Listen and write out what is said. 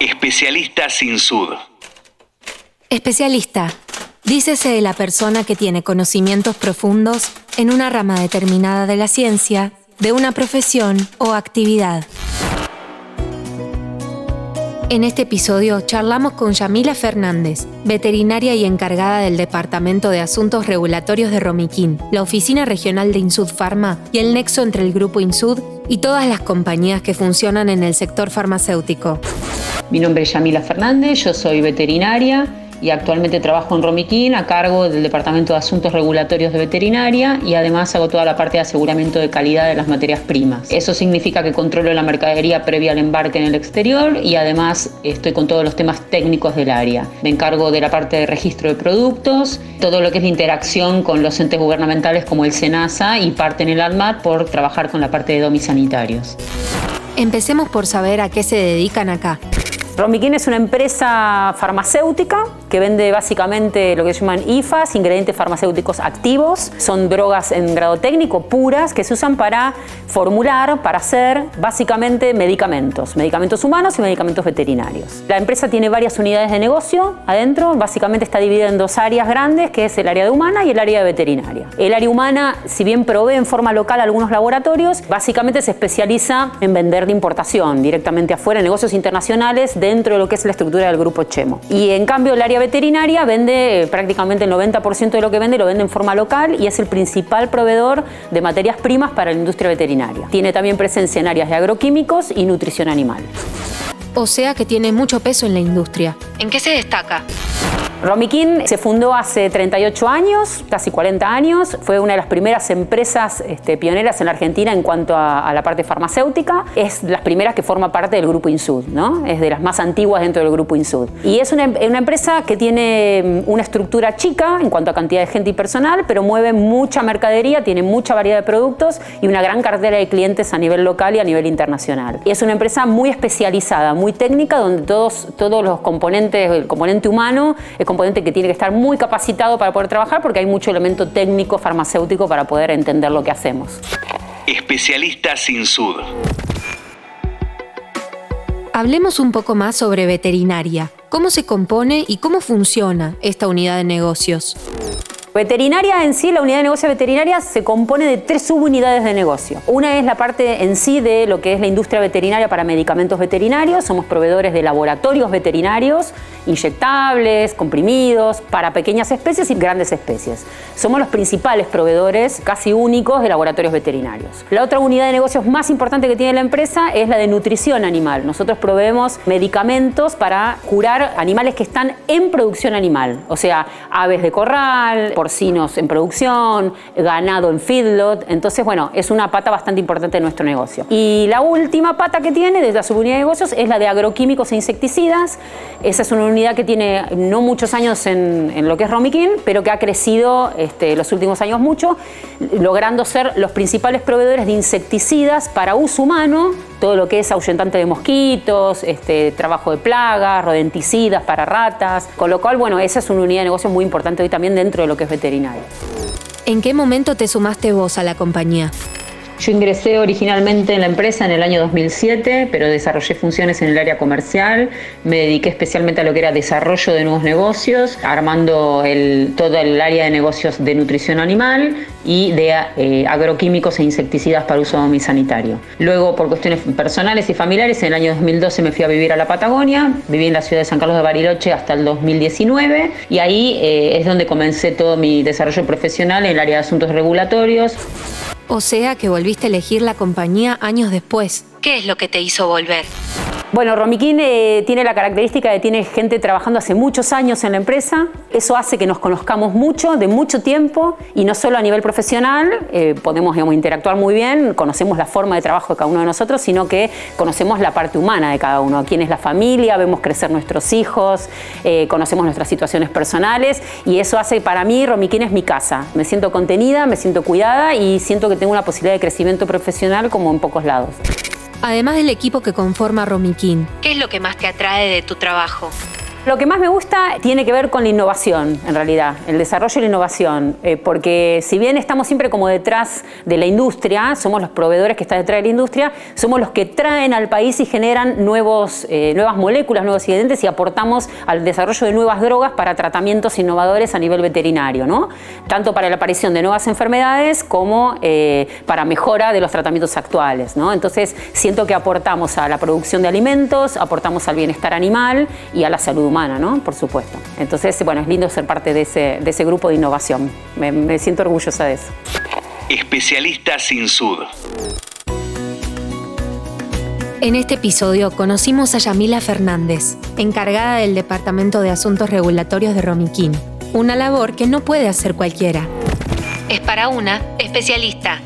Especialista sin sud. Especialista. Dícese de la persona que tiene conocimientos profundos en una rama determinada de la ciencia, de una profesión o actividad. En este episodio charlamos con Yamila Fernández, veterinaria y encargada del Departamento de Asuntos Regulatorios de Romiquín, la oficina regional de Insud Pharma y el nexo entre el grupo Insud y todas las compañías que funcionan en el sector farmacéutico. Mi nombre es Yamila Fernández, yo soy veterinaria y actualmente trabajo en Romiquín a cargo del Departamento de Asuntos Regulatorios de Veterinaria y además hago toda la parte de aseguramiento de calidad de las materias primas. Eso significa que controlo la mercadería previa al embarque en el exterior y además estoy con todos los temas técnicos del área. Me encargo de la parte de registro de productos, todo lo que es la interacción con los entes gubernamentales como el SENASA y parte en el ADMAT por trabajar con la parte de domis sanitarios. Empecemos por saber a qué se dedican acá. Romiquín es una empresa farmacéutica que vende básicamente lo que se llaman IFAs, ingredientes farmacéuticos activos. Son drogas en grado técnico puras que se usan para formular, para hacer básicamente medicamentos, medicamentos humanos y medicamentos veterinarios. La empresa tiene varias unidades de negocio adentro, básicamente está dividida en dos áreas grandes, que es el área de humana y el área de veterinaria. El área humana, si bien provee en forma local algunos laboratorios, básicamente se especializa en vender de importación directamente afuera, negocios internacionales dentro de lo que es la estructura del grupo Chemo. Y en cambio el área veterinaria vende prácticamente el 90% de lo que vende lo vende en forma local y es el principal proveedor de materias primas para la industria veterinaria. Tiene también presencia en áreas de agroquímicos y nutrición animal. O sea que tiene mucho peso en la industria. ¿En qué se destaca? Romiquín se fundó hace 38 años, casi 40 años. Fue una de las primeras empresas este, pioneras en la Argentina en cuanto a, la parte farmacéutica. Es las primeras que forma parte del grupo Insud, ¿no? Es de las más antiguas dentro del grupo Insud. Y es una, empresa que tiene mm, una estructura chica en cuanto a cantidad de gente y personal, pero mueve mucha mercadería, tiene mucha variedad de productos y una gran cartera de clientes a nivel local y a nivel internacional. Es una empresa muy especializada, muy técnica, donde todos, todos los componentes, el componente humano, componente que tiene que estar muy capacitado para poder trabajar porque hay mucho elemento técnico, farmacéutico para poder entender lo que hacemos. Especialista sin sud. Hablemos un poco más sobre veterinaria. ¿Cómo se compone y cómo funciona esta unidad de negocios? Veterinaria en sí, la unidad de negocio veterinaria se compone de tres subunidades de negocio. Una es la parte en sí de lo que es la industria veterinaria para medicamentos veterinarios. Somos proveedores de laboratorios veterinarios, inyectables, comprimidos, para pequeñas especies y grandes especies. Somos los principales proveedores, casi únicos, de laboratorios veterinarios. La otra unidad de negocios más importante que tiene la empresa es la de nutrición animal. Nosotros proveemos medicamentos para curar animales que están en producción animal, o sea, aves de corral, porcinos en producción, ganado en feedlot. Entonces, bueno, es una pata bastante importante de nuestro negocio. Y la última pata que tiene desde la subunidad de negocios es la de agroquímicos e insecticidas. Esa es una unidad que tiene no muchos años en, lo que es Romiquín, pero que ha crecido este, los últimos años mucho, logrando ser los principales proveedores de insecticidas para uso humano todo lo que es ahuyentante de mosquitos, este, trabajo de plagas, rodenticidas para ratas, con lo cual, bueno, esa es una unidad de negocio muy importante hoy también dentro de lo que es ¿En qué momento te sumaste vos a la compañía? Yo ingresé originalmente en la empresa en el año 2007, pero desarrollé funciones en el área comercial. Me dediqué especialmente a lo que era desarrollo de nuevos negocios, armando el, todo el área de negocios de nutrición animal y de eh, agroquímicos e insecticidas para uso sanitario. Luego, por cuestiones personales y familiares, en el año 2012 me fui a vivir a la Patagonia. Viví en la ciudad de San Carlos de Bariloche hasta el 2019 y ahí eh, es donde comencé todo mi desarrollo profesional en el área de asuntos regulatorios. O sea que volviste a elegir la compañía años después. ¿Qué es lo que te hizo volver? Bueno, Romiquín eh, tiene la característica de tiene gente trabajando hace muchos años en la empresa. Eso hace que nos conozcamos mucho, de mucho tiempo, y no solo a nivel profesional, eh, podemos interactuar muy bien, conocemos la forma de trabajo de cada uno de nosotros, sino que conocemos la parte humana de cada uno, quién es la familia, vemos crecer nuestros hijos, eh, conocemos nuestras situaciones personales, y eso hace para mí, Romiquín es mi casa. Me siento contenida, me siento cuidada y siento que tengo una posibilidad de crecimiento profesional como en pocos lados. Además del equipo que conforma Romiquín, ¿qué es lo que más te atrae de tu trabajo? Lo que más me gusta tiene que ver con la innovación, en realidad, el desarrollo y la innovación, eh, porque si bien estamos siempre como detrás de la industria, somos los proveedores que están detrás de la industria, somos los que traen al país y generan nuevos, eh, nuevas moléculas, nuevos ingredientes y aportamos al desarrollo de nuevas drogas para tratamientos innovadores a nivel veterinario, ¿no? tanto para la aparición de nuevas enfermedades como eh, para mejora de los tratamientos actuales. ¿no? Entonces, siento que aportamos a la producción de alimentos, aportamos al bienestar animal y a la salud humana ¿no? Por supuesto. Entonces, bueno, es lindo ser parte de ese, de ese grupo de innovación. Me, me siento orgullosa de eso. Especialista sin sud. En este episodio conocimos a Yamila Fernández, encargada del Departamento de Asuntos Regulatorios de Romiquín, una labor que no puede hacer cualquiera. Es para una especialista.